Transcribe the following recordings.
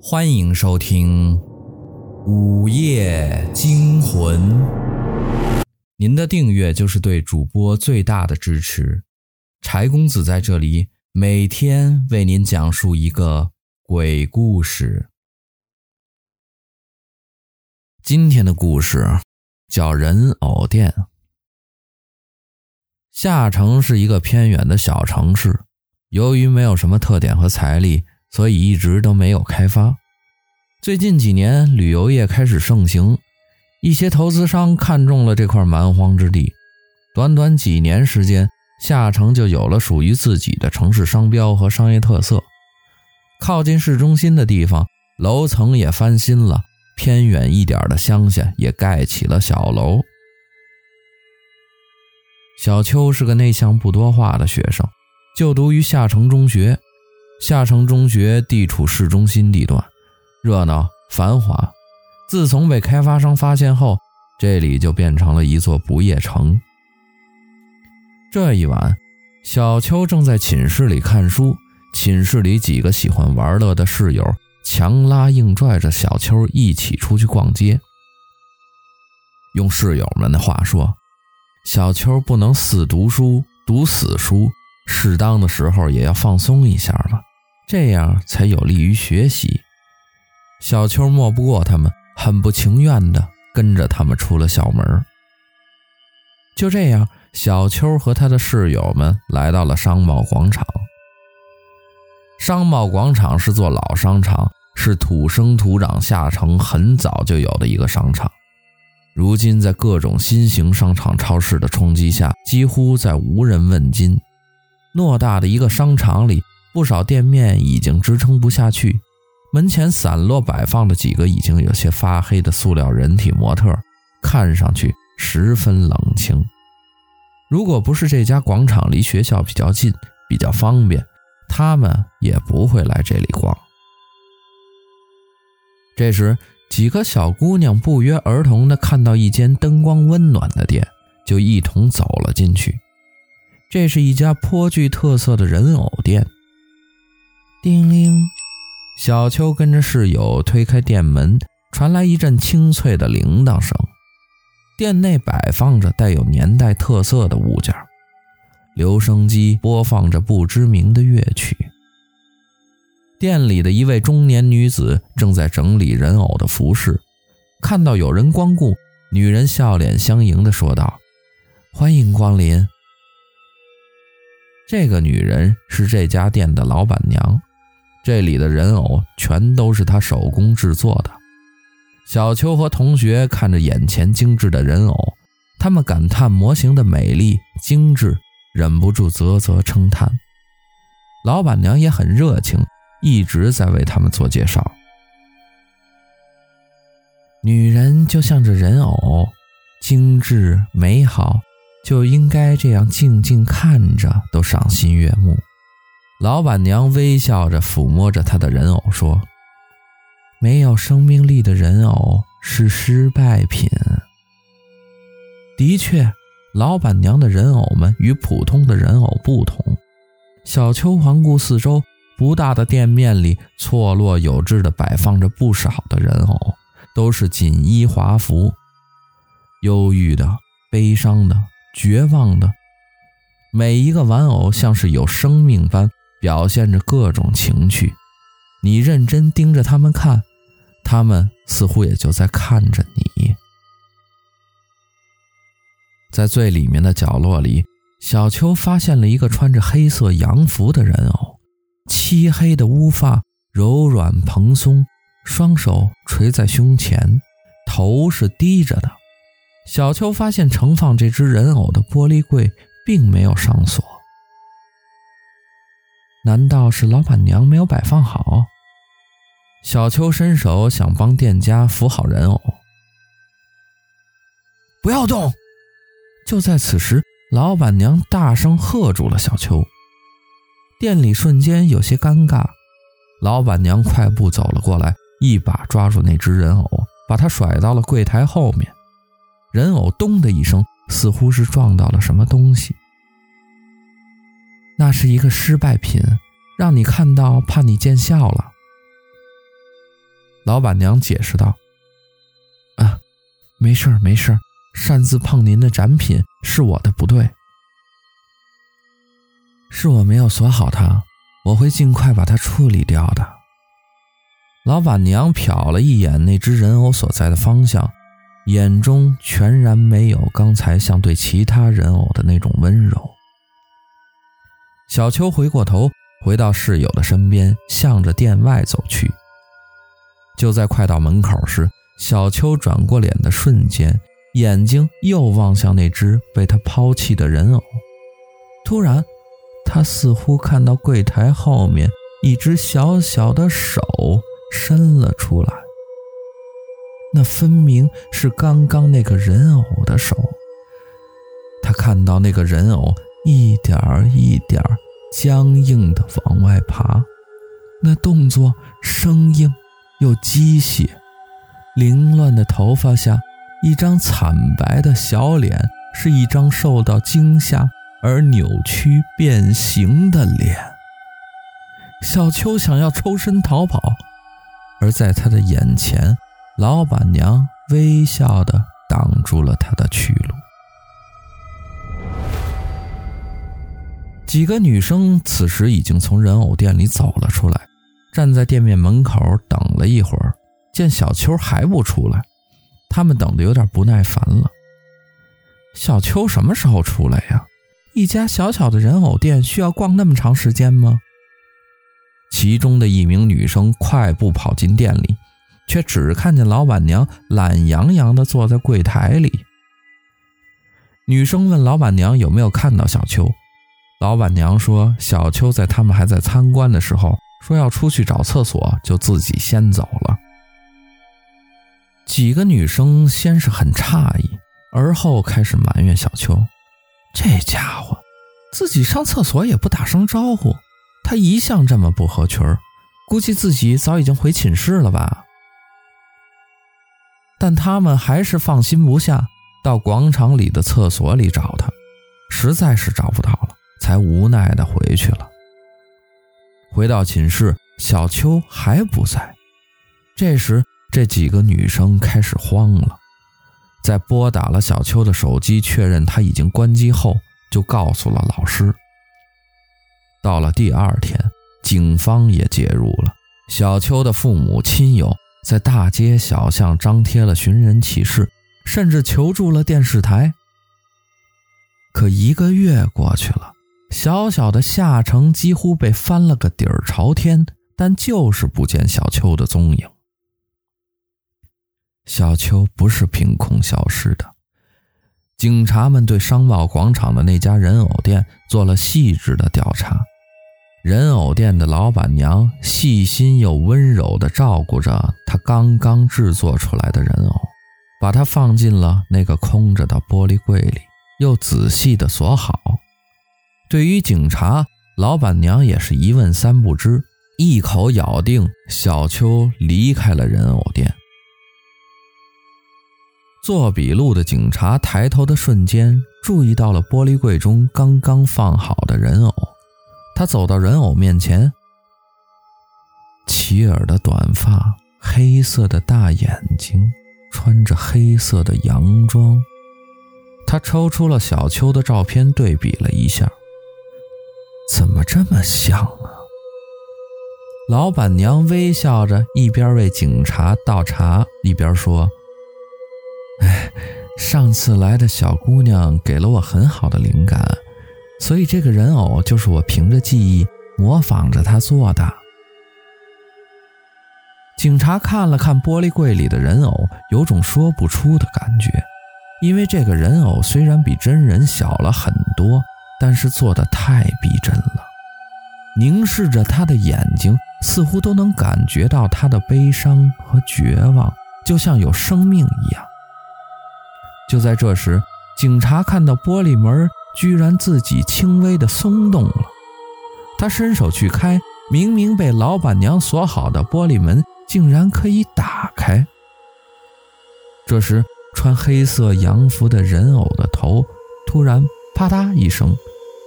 欢迎收听《午夜惊魂》。您的订阅就是对主播最大的支持。柴公子在这里每天为您讲述一个鬼故事。今天的故事叫人偶店。夏城是一个偏远的小城市，由于没有什么特点和财力。所以一直都没有开发。最近几年，旅游业开始盛行，一些投资商看中了这块蛮荒之地。短短几年时间，夏城就有了属于自己的城市商标和商业特色。靠近市中心的地方，楼层也翻新了；偏远一点的乡下，也盖起了小楼。小秋是个内向不多话的学生，就读于夏城中学。夏城中学地处市中心地段，热闹繁华。自从被开发商发现后，这里就变成了一座不夜城。这一晚，小秋正在寝室里看书，寝室里几个喜欢玩乐的室友强拉硬拽着小秋一起出去逛街。用室友们的话说，小秋不能死读书、读死书，适当的时候也要放松一下嘛。这样才有利于学习。小秋磨不过他们，很不情愿地跟着他们出了校门。就这样，小秋和他的室友们来到了商贸广场。商贸广场是座老商场，是土生土长下城很早就有的一个商场。如今，在各种新型商场、超市的冲击下，几乎在无人问津。偌大的一个商场里。不少店面已经支撑不下去，门前散落摆放的几个已经有些发黑的塑料人体模特，看上去十分冷清。如果不是这家广场离学校比较近，比较方便，他们也不会来这里逛。这时，几个小姑娘不约而同地看到一间灯光温暖的店，就一同走了进去。这是一家颇具特色的人偶店。叮铃，小秋跟着室友推开店门，传来一阵清脆的铃铛声。店内摆放着带有年代特色的物件，留声机播放着不知名的乐曲。店里的一位中年女子正在整理人偶的服饰，看到有人光顾，女人笑脸相迎地说道：“欢迎光临。”这个女人是这家店的老板娘。这里的人偶全都是他手工制作的。小秋和同学看着眼前精致的人偶，他们感叹模型的美丽精致，忍不住啧啧称叹。老板娘也很热情，一直在为他们做介绍。女人就像这人偶，精致美好，就应该这样静静看着，都赏心悦目。老板娘微笑着抚摸着她的人偶，说：“没有生命力的人偶是失败品。”的确，老板娘的人偶们与普通的人偶不同。小秋环顾四周，不大的店面里错落有致地摆放着不少的人偶，都是锦衣华服，忧郁的、悲伤的、绝望的，每一个玩偶像是有生命般。表现着各种情趣，你认真盯着他们看，他们似乎也就在看着你。在最里面的角落里，小秋发现了一个穿着黑色洋服的人偶，漆黑的乌发柔软蓬松，双手垂在胸前，头是低着的。小秋发现盛放这只人偶的玻璃柜并没有上锁。难道是老板娘没有摆放好？小秋伸手想帮店家扶好人偶。不要动！就在此时，老板娘大声喝住了小秋。店里瞬间有些尴尬。老板娘快步走了过来，一把抓住那只人偶，把它甩到了柜台后面。人偶咚的一声，似乎是撞到了什么东西。那是一个失败品，让你看到，怕你见笑了。老板娘解释道：“啊，没事儿，没事儿，擅自碰您的展品是我的不对，是我没有锁好它，我会尽快把它处理掉的。”老板娘瞟了一眼那只人偶所在的方向，眼中全然没有刚才像对其他人偶的那种温柔。小秋回过头，回到室友的身边，向着店外走去。就在快到门口时，小秋转过脸的瞬间，眼睛又望向那只被他抛弃的人偶。突然，他似乎看到柜台后面一只小小的手伸了出来，那分明是刚刚那个人偶的手。他看到那个人偶一点儿一点儿僵硬地往外爬，那动作生硬。又机械，凌乱的头发下，一张惨白的小脸，是一张受到惊吓而扭曲变形的脸。小秋想要抽身逃跑，而在他的眼前，老板娘微笑地挡住了他的去路。几个女生此时已经从人偶店里走了出来。站在店面门口等了一会儿，见小秋还不出来，他们等得有点不耐烦了。小秋什么时候出来呀？一家小小的人偶店需要逛那么长时间吗？其中的一名女生快步跑进店里，却只看见老板娘懒洋洋地坐在柜台里。女生问老板娘有没有看到小秋，老板娘说小秋在他们还在参观的时候。说要出去找厕所，就自己先走了。几个女生先是很诧异，而后开始埋怨小秋：“这家伙自己上厕所也不打声招呼，他一向这么不合群，估计自己早已经回寝室了吧？”但他们还是放心不下，到广场里的厕所里找他，实在是找不到了，才无奈地回去了。回到寝室，小秋还不在。这时，这几个女生开始慌了，在拨打了小秋的手机，确认她已经关机后，就告诉了老师。到了第二天，警方也介入了。小秋的父母亲友在大街小巷张贴了寻人启事，甚至求助了电视台。可一个月过去了。小小的夏城几乎被翻了个底儿朝天，但就是不见小秋的踪影。小秋不是凭空消失的，警察们对商贸广场的那家人偶店做了细致的调查。人偶店的老板娘细心又温柔地照顾着她刚刚制作出来的人偶，把它放进了那个空着的玻璃柜里，又仔细地锁好。对于警察，老板娘也是一问三不知，一口咬定小秋离开了人偶店。做笔录的警察抬头的瞬间，注意到了玻璃柜中刚刚放好的人偶。他走到人偶面前，齐耳的短发，黑色的大眼睛，穿着黑色的洋装。他抽出了小秋的照片，对比了一下。怎么这么像啊？老板娘微笑着，一边为警察倒茶，一边说：“哎，上次来的小姑娘给了我很好的灵感，所以这个人偶就是我凭着记忆模仿着她做的。”警察看了看玻璃柜里的人偶，有种说不出的感觉，因为这个人偶虽然比真人小了很多。但是做得太逼真了，凝视着他的眼睛，似乎都能感觉到他的悲伤和绝望，就像有生命一样。就在这时，警察看到玻璃门居然自己轻微的松动了，他伸手去开，明明被老板娘锁好的玻璃门竟然可以打开。这时，穿黑色洋服的人偶的头突然啪嗒一声。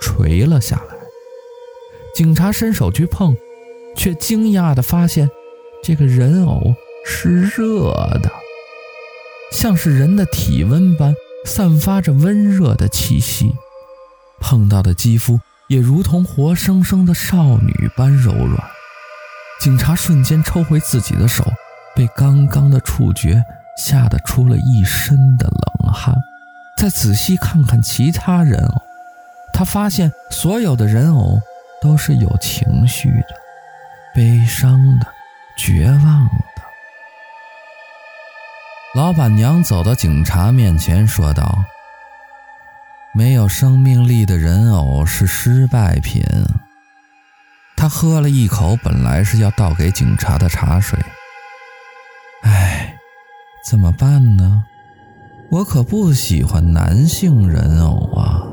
垂了下来，警察伸手去碰，却惊讶地发现，这个人偶是热的，像是人的体温般散发着温热的气息，碰到的肌肤也如同活生生的少女般柔软。警察瞬间抽回自己的手，被刚刚的触觉吓得出了一身的冷汗。再仔细看看其他人偶，他发现所有的人偶都是有情绪的，悲伤的，绝望的。老板娘走到警察面前，说道：“没有生命力的人偶是失败品。”他喝了一口本来是要倒给警察的茶水。唉，怎么办呢？我可不喜欢男性人偶啊。